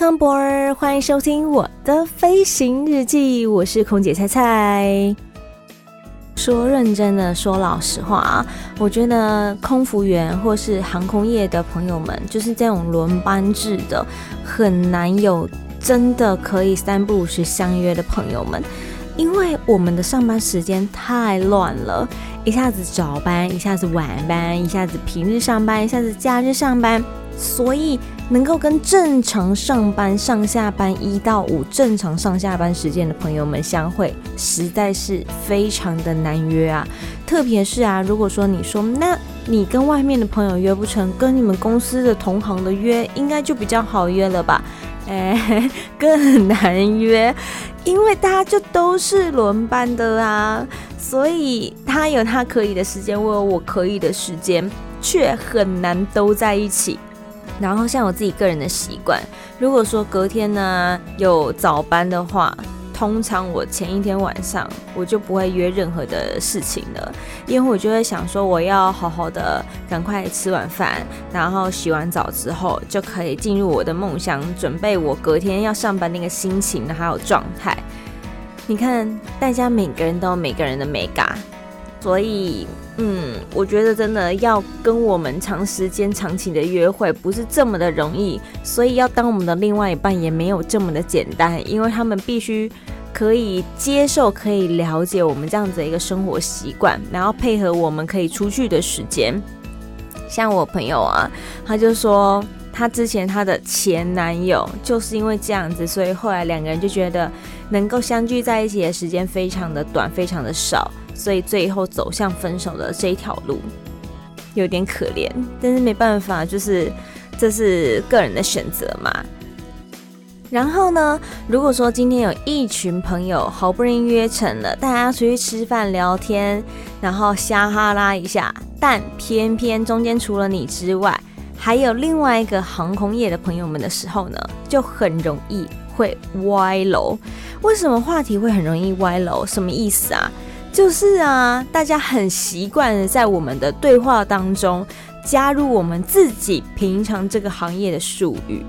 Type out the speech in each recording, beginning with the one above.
空博儿欢迎收听我的飞行日记，我是空姐菜菜。说认真的，说老实话啊，我觉得空服员或是航空业的朋友们，就是这种轮班制的，很难有真的可以三不五时相约的朋友们，因为我们的上班时间太乱了，一下子早班，一下子晚班，一下子平日上班，一下子假日上班。所以能够跟正常上班上下班一到五正常上下班时间的朋友们相会，实在是非常的难约啊。特别是啊，如果说你说，那你跟外面的朋友约不成，跟你们公司的同行的约，应该就比较好约了吧？哎，更难约，因为大家就都是轮班的啊，所以他有他可以的时间，我有我可以的时间，却很难都在一起。然后像我自己个人的习惯，如果说隔天呢有早班的话，通常我前一天晚上我就不会约任何的事情了，因为我就会想说我要好好的赶快吃完饭，然后洗完澡之后就可以进入我的梦乡，准备我隔天要上班那个心情还有状态。你看，大家每个人都有每个人的美感，所以。嗯，我觉得真的要跟我们长时间、长期的约会不是这么的容易，所以要当我们的另外一半也没有这么的简单，因为他们必须可以接受、可以了解我们这样子的一个生活习惯，然后配合我们可以出去的时间。像我朋友啊，他就说他之前他的前男友就是因为这样子，所以后来两个人就觉得能够相聚在一起的时间非常的短，非常的少。所以最后走向分手的这一条路有点可怜，但是没办法，就是这是个人的选择嘛。然后呢，如果说今天有一群朋友好不容易约成了，大家出去吃饭聊天，然后瞎哈拉一下，但偏偏中间除了你之外，还有另外一个航空业的朋友们的时候呢，就很容易会歪楼。为什么话题会很容易歪楼？什么意思啊？就是啊，大家很习惯的在我们的对话当中加入我们自己平常这个行业的术语，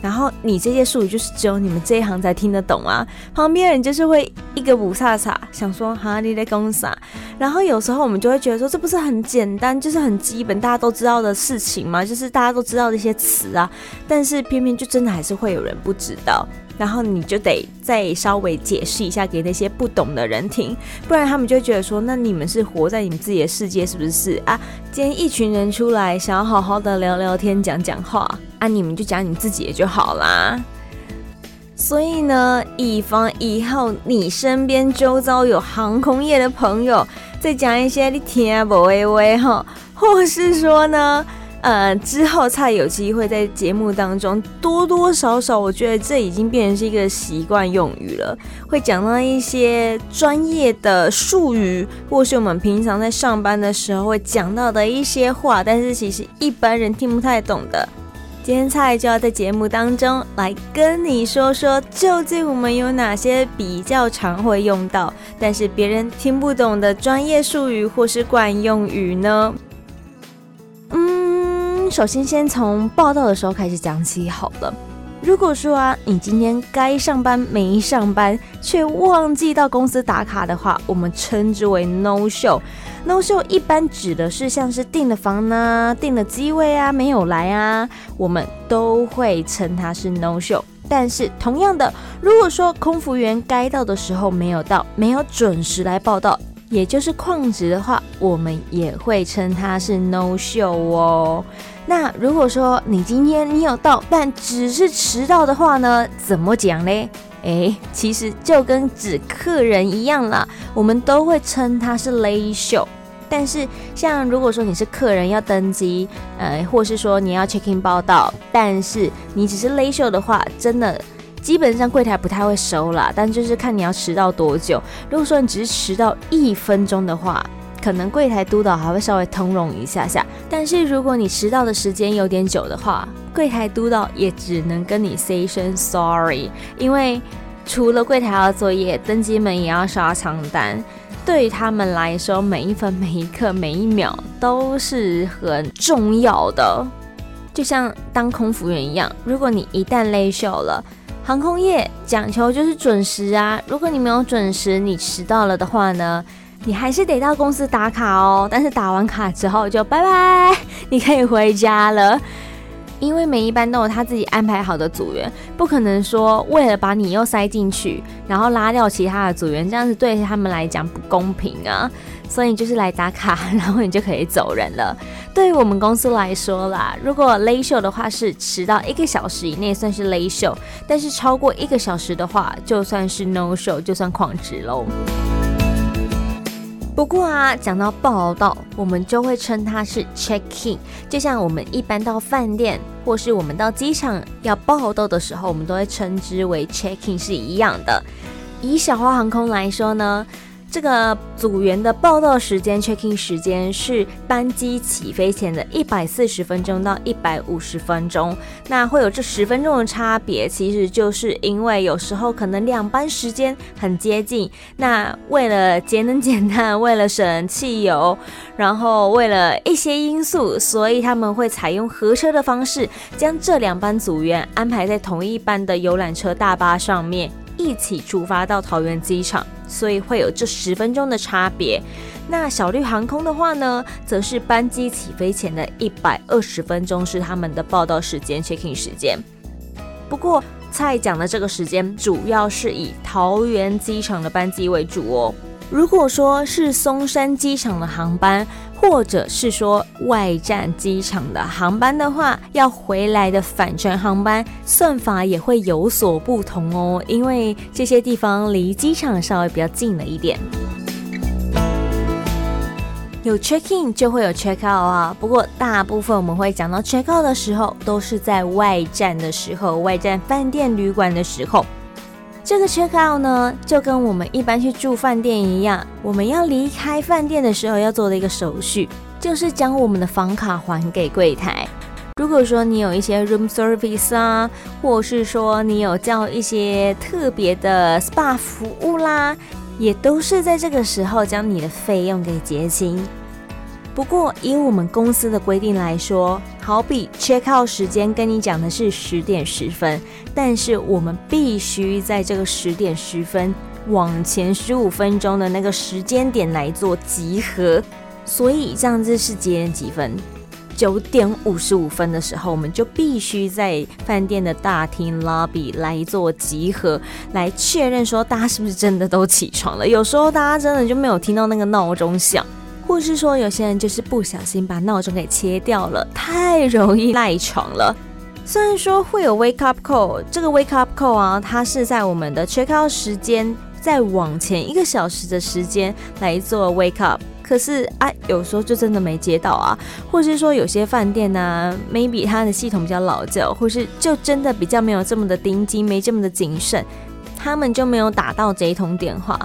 然后你这些术语就是只有你们这一行才听得懂啊，旁边人就是会一个不差差想说哈你在讲啥，然后有时候我们就会觉得说，这不是很简单，就是很基本大家都知道的事情吗？就是大家都知道的一些词啊，但是偏偏就真的还是会有人不知道。然后你就得再稍微解释一下给那些不懂的人听，不然他们就觉得说，那你们是活在你们自己的世界是不是啊？今天一群人出来想要好好的聊聊天、讲讲话啊，你们就讲你自己的就好啦。所以呢，以防以后你身边周遭有航空业的朋友再讲一些你听不微微哈，或是说呢。呃，之后才有机会在节目当中多多少少，我觉得这已经变成是一个习惯用语了，会讲到一些专业的术语，或是我们平常在上班的时候会讲到的一些话，但是其实一般人听不太懂的。今天菜就要在节目当中来跟你说说，究竟我们有哪些比较常会用到，但是别人听不懂的专业术语或是惯用语呢？首先，先从报道的时候开始讲起好了。如果说啊，你今天该上班没上班，却忘记到公司打卡的话，我们称之为 no show。no show 一般指的是像是订的房呢、订的机位啊没有来啊，我们都会称它是 no show。但是同样的，如果说空服员该到的时候没有到，没有准时来报到，也就是旷职的话，我们也会称它是 no show 哦。那如果说你今天你有到，但只是迟到的话呢，怎么讲嘞？诶，其实就跟指客人一样啦，我们都会称它是 late show。但是像如果说你是客人要登机，呃，或是说你要 check in 报到，但是你只是 late show 的话，真的基本上柜台不太会收啦。但就是看你要迟到多久。如果说你只是迟到一分钟的话，可能柜台督导还会稍微通融一下下。但是如果你迟到的时间有点久的话，柜台督导也只能跟你 say 声 sorry，因为。除了柜台要作业，登机门也要刷长单。对于他们来说，每一分、每一刻、每一秒都是很重要的。就像当空服员一样，如果你一旦累瘦了，航空业讲求就是准时啊。如果你没有准时，你迟到了的话呢，你还是得到公司打卡哦。但是打完卡之后就拜拜，你可以回家了。因为每一班都有他自己安排好的组员，不可能说为了把你又塞进去，然后拉掉其他的组员，这样子对他们来讲不公平啊。所以你就是来打卡，然后你就可以走人了。对于我们公司来说啦，如果 late show 的话是迟到一个小时以内算是 late show，但是超过一个小时的话，就算是 no show，就算旷职喽。不过啊，讲到报到，我们就会称它是 check in，就像我们一般到饭店或是我们到机场要报到的时候，我们都会称之为 check in 是一样的。以小花航空来说呢。这个组员的报到时间 check-in 时间是班机起飞前的一百四十分钟到一百五十分钟。那会有这十分钟的差别，其实就是因为有时候可能两班时间很接近。那为了节能减碳，为了省汽油，然后为了一些因素，所以他们会采用合车的方式，将这两班组员安排在同一班的游览车大巴上面。一起出发到桃园机场，所以会有这十分钟的差别。那小绿航空的话呢，则是班机起飞前的一百二十分钟是他们的报到时间 （checking 时间。不过蔡讲的这个时间主要是以桃园机场的班机为主哦。如果说是松山机场的航班，或者是说外站机场的航班的话，要回来的返程航班算法也会有所不同哦，因为这些地方离机场稍微比较近了一点。有 check in 就会有 check out 啊，不过大部分我们会讲到 check out 的时候，都是在外站的时候，外站饭店旅馆的时候。这个 check out 呢，就跟我们一般去住饭店一样，我们要离开饭店的时候要做的一个手续，就是将我们的房卡还给柜台。如果说你有一些 room service 啊，或是说你有叫一些特别的 spa 服务啦，也都是在这个时候将你的费用给结清。不过，以我们公司的规定来说，好比 check out 时间跟你讲的是十点十分，但是我们必须在这个十点十分往前十五分钟的那个时间点来做集合。所以这样子是几点几分？九点五十五分的时候，我们就必须在饭店的大厅 lobby 来做集合，来确认说大家是不是真的都起床了。有时候大家真的就没有听到那个闹钟响。或是说，有些人就是不小心把闹钟给切掉了，太容易赖床了。虽然说会有 wake up call，这个 wake up call 啊，它是在我们的 check out 时间再往前一个小时的时间来做 wake up，可是啊，有时候就真的没接到啊。或是说有些饭店呢、，maybe 它的系统比较老旧，或是就真的比较没有这么的盯紧，没这么的谨慎，他们就没有打到这一通电话。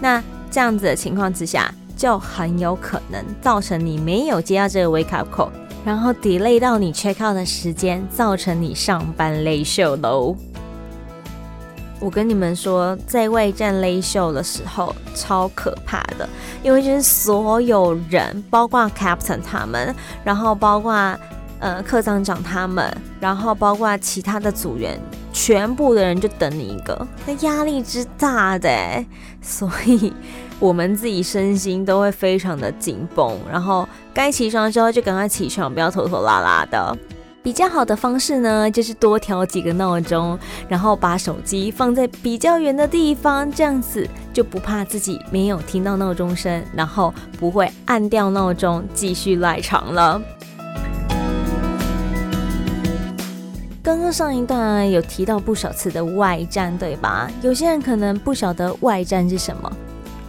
那这样子的情况之下。就很有可能造成你没有接到这个 wake up call，然后 delay 到你 check out 的时间，造成你上班 late show 喽。我跟你们说，在外站 late show 的时候超可怕的，因为就是所有人，包括 captain 他们，然后包括呃课长长他们，然后包括其他的组员，全部的人就等你一个，那压力之大的，所以。我们自己身心都会非常的紧绷，然后该起床的时候就赶快起床，不要拖拖拉拉的。比较好的方式呢，就是多调几个闹钟，然后把手机放在比较远的地方，这样子就不怕自己没有听到闹钟声，然后不会按掉闹钟继续赖床了。刚刚上一段有提到不少次的外战，对吧？有些人可能不晓得外战是什么。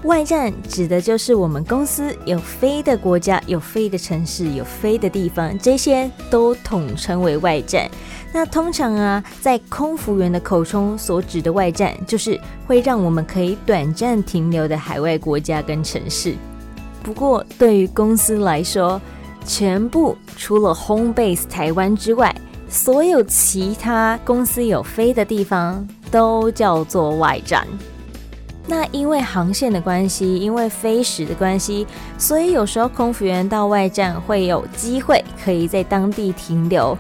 外站指的就是我们公司有飞的国家、有飞的城市、有飞的地方，这些都统称为外站。那通常啊，在空服员的口中所指的外站，就是会让我们可以短暂停留的海外国家跟城市。不过，对于公司来说，全部除了 home base 台湾之外，所有其他公司有飞的地方都叫做外站。那因为航线的关系，因为飞时的关系，所以有时候空服员到外站会有机会可以在当地停留。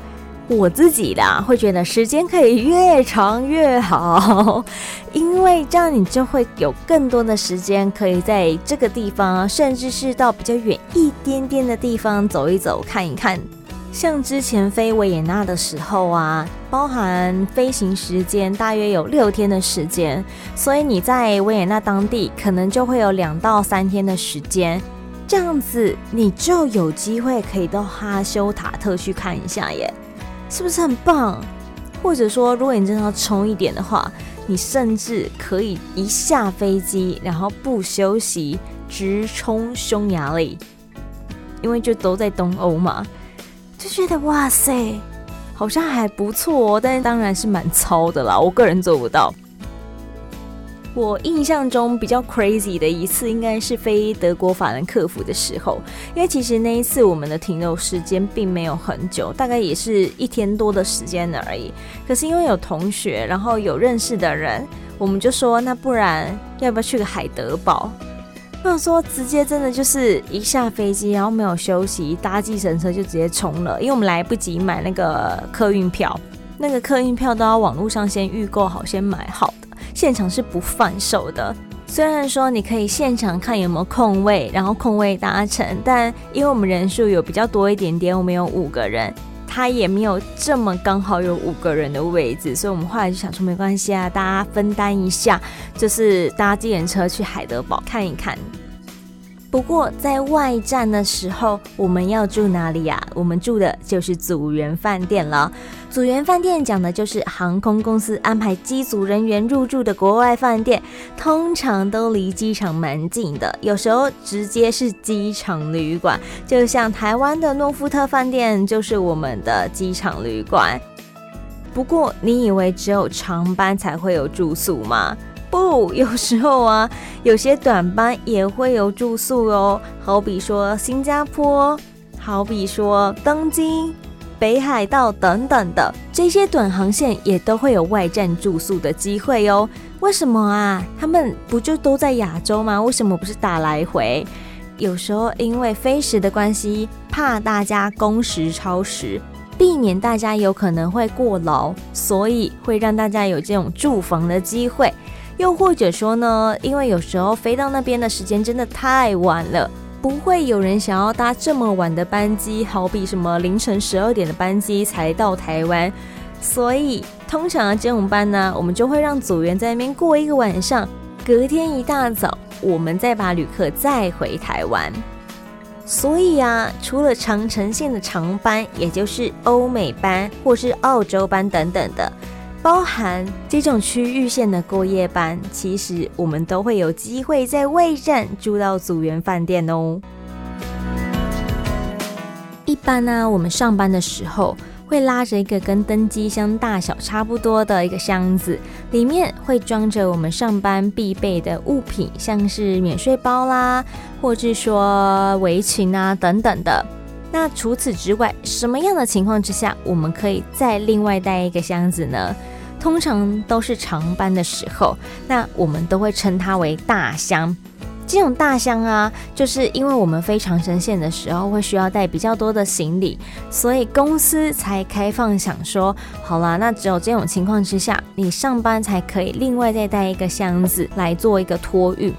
我自己啦，会觉得时间可以越长越好，因为这样你就会有更多的时间可以在这个地方，甚至是到比较远一点点的地方走一走、看一看。像之前飞维也纳的时候啊，包含飞行时间大约有六天的时间，所以你在维也纳当地可能就会有两到三天的时间，这样子你就有机会可以到哈修塔特去看一下耶，是不是很棒？或者说，如果你真的要冲一点的话，你甚至可以一下飞机，然后不休息直冲匈牙利，因为就都在东欧嘛。就觉得哇塞，好像还不错，但是当然是蛮糙的啦，我个人做不到。我印象中比较 crazy 的一次，应该是飞德国法兰克福的时候，因为其实那一次我们的停留时间并没有很久，大概也是一天多的时间而已。可是因为有同学，然后有认识的人，我们就说，那不然要不要去个海德堡？或者说，直接真的就是一下飞机，然后没有休息，搭计程车就直接冲了，因为我们来不及买那个客运票，那个客运票都要网络上先预购好，先买好的，现场是不贩售的。虽然说你可以现场看有没有空位，然后空位搭乘，但因为我们人数有比较多一点点，我们有五个人，他也没有这么刚好有五个人的位置，所以我们后来就想说没关系啊，大家分担一下，就是搭自行车去海德堡看一看。不过在外站的时候，我们要住哪里呀？我们住的就是组员饭店了。组员饭店讲的就是航空公司安排机组人员入住的国外饭店，通常都离机场蛮近的，有时候直接是机场旅馆。就像台湾的诺富特饭店就是我们的机场旅馆。不过你以为只有长班才会有住宿吗？不，有时候啊，有些短班也会有住宿哦。好比说新加坡，好比说东京、北海道等等的这些短航线，也都会有外站住宿的机会哦。为什么啊？他们不就都在亚洲吗？为什么不是打来回？有时候因为飞时的关系，怕大家工时超时，避免大家有可能会过劳，所以会让大家有这种住房的机会。又或者说呢，因为有时候飞到那边的时间真的太晚了，不会有人想要搭这么晚的班机，好比什么凌晨十二点的班机才到台湾，所以通常这种班呢，我们就会让组员在那边过一个晚上，隔天一大早我们再把旅客载回台湾。所以啊，除了长程线的长班，也就是欧美班或是澳洲班等等的。包含这种区域线的过夜班，其实我们都会有机会在外站住到组员饭店哦。一般呢、我们上班的时候会拉着一个跟登机箱大小差不多的一个箱子，里面会装着我们上班必备的物品，像是免税包啦，或者说围裙啊等等的。那除此之外，什么样的情况之下，我们可以再另外带一个箱子呢？通常都是长班的时候，那我们都会称它为大箱。这种大箱啊，就是因为我们飞长程线的时候会需要带比较多的行李，所以公司才开放想说，好啦，那只有这种情况之下，你上班才可以另外再带一个箱子来做一个托运，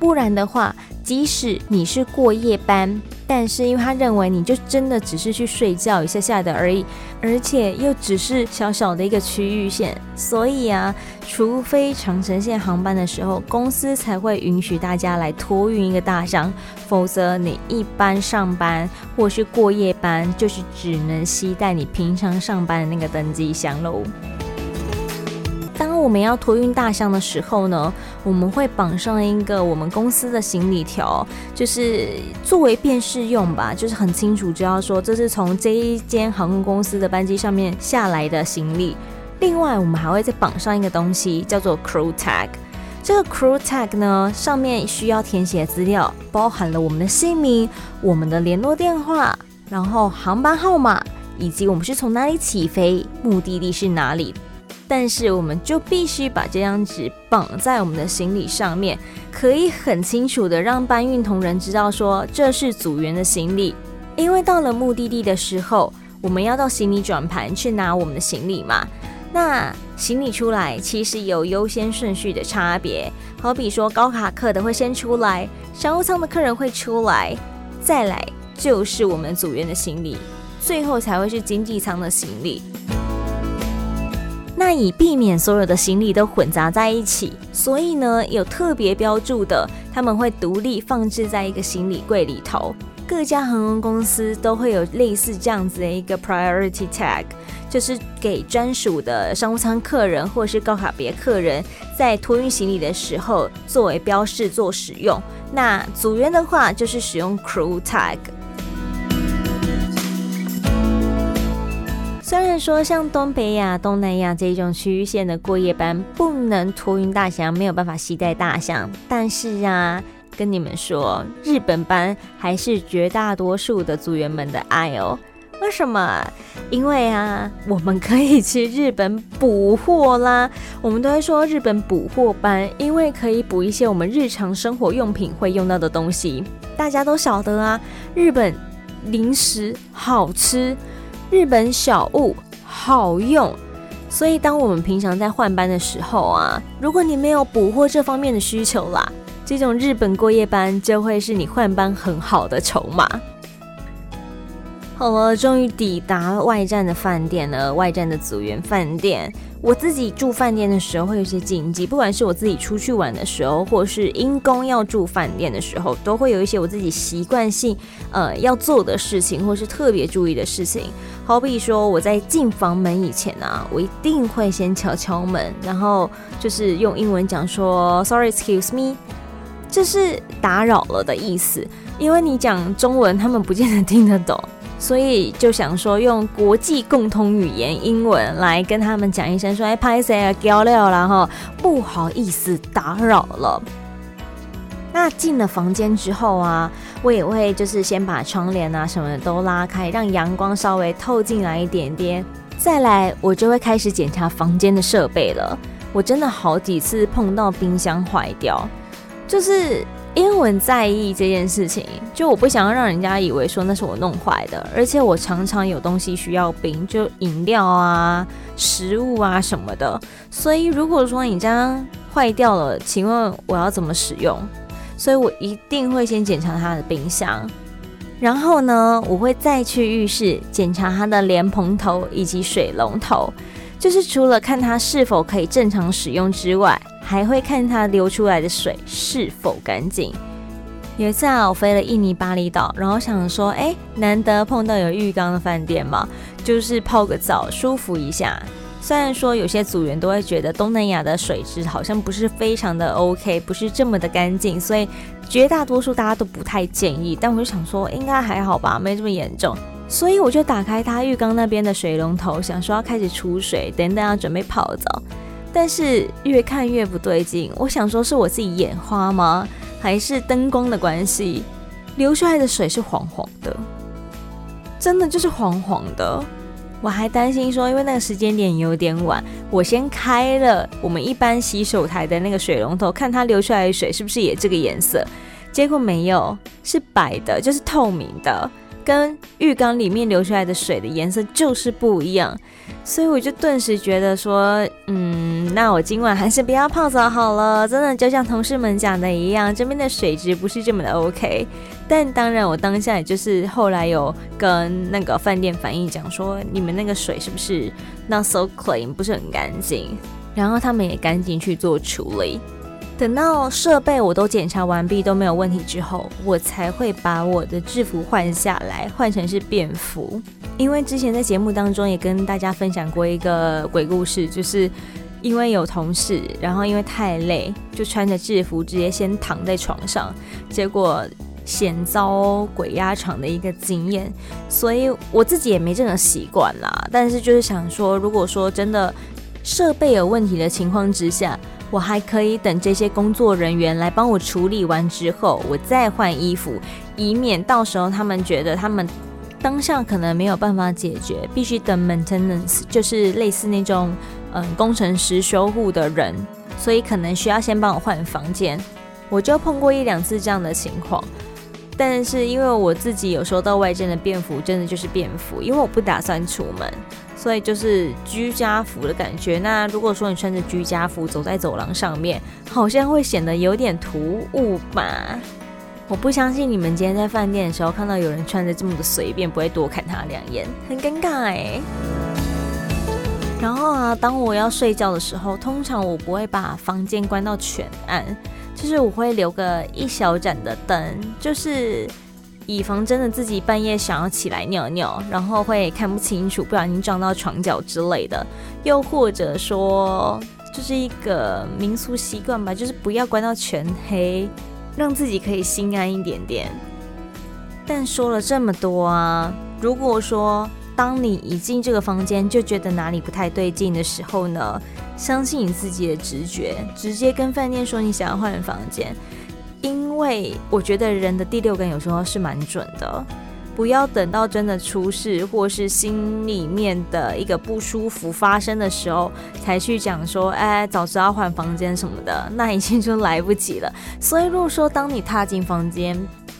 不然的话，即使你是过夜班。但是因为他认为你就真的只是去睡觉一下下的而已，而且又只是小小的一个区域线，所以啊，除非长城线航班的时候，公司才会允许大家来托运一个大箱，否则你一般上班或是过夜班，就是只能携带你平常上班的那个登机箱喽。我们要托运大箱的时候呢，我们会绑上一个我们公司的行李条，就是作为辨识用吧，就是很清楚知道说这是从这一间航空公司的班机上面下来的行李。另外，我们还会再绑上一个东西，叫做 Crew Tag。这个 Crew Tag 呢，上面需要填写资料，包含了我们的姓名、我们的联络电话，然后航班号码，以及我们是从哪里起飞，目的地是哪里。但是，我们就必须把这张纸绑在我们的行李上面，可以很清楚的让搬运同仁知道说这是组员的行李。因为到了目的地的时候，我们要到行李转盘去拿我们的行李嘛。那行李出来其实有优先顺序的差别，好比说高卡客的会先出来，商务舱的客人会出来，再来就是我们组员的行李，最后才会是经济舱的行李。那以避免所有的行李都混杂在一起，所以呢有特别标注的，他们会独立放置在一个行李柜里头。各家航空公司都会有类似这样子的一个 priority tag，就是给专属的商务舱客人或是高卡别客人在托运行李的时候作为标示做使用。那组员的话就是使用 crew tag。然说像东北亚、东南亚这种区域线的过夜班不能托运大象，没有办法携带大象，但是啊。跟你们说，日本班还是绝大多数的组员们的爱哦。为什么？因为啊，我们可以去日本补货啦。我们都会说日本补货班，因为可以补一些我们日常生活用品会用到的东西。大家都晓得啊，日本零食好吃，日本小物好用。所以，当我们平常在换班的时候啊，如果你没有补货这方面的需求啦。这种日本过夜班就会是你换班很好的筹码。好了，终于抵达外站的饭店了。外站的组员饭店，我自己住饭店的时候会有些禁忌，不管是我自己出去玩的时候，或是因公要住饭店的时候，都会有一些我自己习惯性呃要做的事情，或是特别注意的事情。好比说，我在进房门以前啊，我一定会先敲敲门，然后就是用英文讲说 “Sorry, excuse me”。这是打扰了的意思，因为你讲中文，他们不见得听得懂，所以就想说用国际共通语言英文来跟他们讲一声，说哎，拍谁啊，交料了哈，不好意思打扰了。那进了房间之后啊，我也会就是先把窗帘啊什么的都拉开，让阳光稍微透进来一点点，再来我就会开始检查房间的设备了。我真的好几次碰到冰箱坏掉。就是因为我很在意这件事情，就我不想要让人家以为说那是我弄坏的，而且我常常有东西需要冰，就饮料啊、食物啊什么的，所以如果说你这样坏掉了，请问我要怎么使用？所以我一定会先检查它的冰箱，然后呢，我会再去浴室检查它的莲蓬头以及水龙头，就是除了看它是否可以正常使用之外。还会看它流出来的水是否干净。有一次啊，我飞了印尼巴厘岛，然后想说，哎，难得碰到有浴缸的饭店嘛，就是泡个澡，舒服一下。虽然说有些组员都会觉得东南亚的水质好像不是非常的 OK，不是这么的干净，所以绝大多数大家都不太建议。但我就想说，应该还好吧，没这么严重。所以我就打开它浴缸那边的水龙头，想说要开始出水，等等要准备泡澡。但是越看越不对劲，我想说是我自己眼花吗？还是灯光的关系？流出来的水是黄黄的，真的就是黄黄的。我还担心说，因为那个时间点有点晚，我先开了我们一般洗手台的那个水龙头，看它流出来的水是不是也这个颜色。结果没有，是白的，就是透明的。跟浴缸里面流出来的水的颜色就是不一样，所以我就顿时觉得说，嗯，那我今晚还是不要泡澡好了。真的就像同事们讲的一样，这边的水质不是这么的 OK。但当然，我当下也就是后来有跟那个饭店反映讲说，你们那个水是不是 not so clean，不是很干净？然后他们也赶紧去做处理。等到设备我都检查完毕都没有问题之后，我才会把我的制服换下来，换成是便服。因为之前在节目当中也跟大家分享过一个鬼故事，就是因为有同事，然后因为太累，就穿着制服直接先躺在床上，结果险遭鬼压床的一个经验。所以我自己也没这个习惯啦。但是就是想说，如果说真的设备有问题的情况之下，我还可以等这些工作人员来帮我处理完之后，我再换衣服，以免到时候他们觉得他们当下可能没有办法解决，必须等 maintenance，就是类似那种嗯工程师修护的人，所以可能需要先帮我换房间。我就碰过一两次这样的情况，但是因为我自己有收到外间的便服，真的就是便服，因为我不打算出门。所以就是居家服的感觉。那如果说你穿着居家服走在走廊上面，好像会显得有点突兀吧？我不相信你们今天在饭店的时候看到有人穿着这么的随便，不会多看他两眼，很尴尬哎。然后啊，当我要睡觉的时候，通常我不会把房间关到全暗，就是我会留个一小盏的灯，就是。以防真的自己半夜想要起来尿尿，然后会看不清楚，不小心撞到床角之类的，又或者说就是一个民俗习惯吧，就是不要关到全黑，让自己可以心安一点点。但说了这么多啊，如果说当你一进这个房间就觉得哪里不太对劲的时候呢，相信你自己的直觉，直接跟饭店说你想要换房间。因为我觉得人的第六感有时候是蛮准的，不要等到真的出事或是心里面的一个不舒服发生的时候才去讲说，哎，早知道换房间什么的，那已经就来不及了。所以如果说当你踏进房间，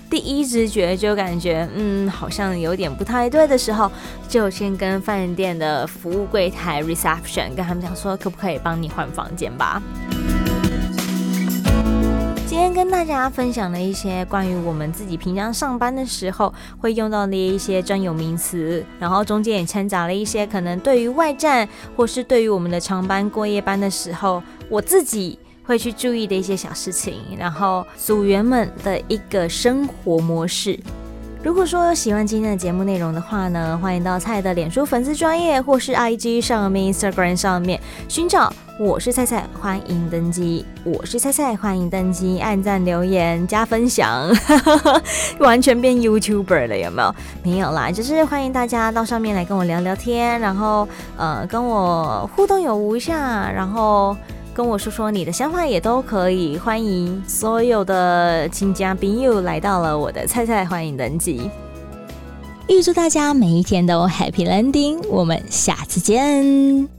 第一直觉就感觉，嗯，好像有点不太对的时候，就先跟饭店的服务柜台 reception 跟他们讲说，可不可以帮你换房间吧。今天跟大家分享了一些关于我们自己平常上班的时候会用到的一些专有名词，然后中间也掺杂了一些可能对于外站或是对于我们的长班过夜班的时候，我自己会去注意的一些小事情，然后组员们的一个生活模式。如果说喜欢今天的节目内容的话呢，欢迎到菜的脸书粉丝专业或是 IG 上面、Instagram 上面寻找我是菜菜，欢迎登机。我是菜菜，欢迎登机，按赞、留言、加分享，完全变 YouTuber 了，有没有？没有啦，就是欢迎大家到上面来跟我聊聊天，然后呃跟我互动有无一下，然后。跟我说说你的想法也都可以，欢迎所有的亲家朋友来到了我的菜菜，欢迎登记。预祝大家每一天都 Happy Landing，我们下次见。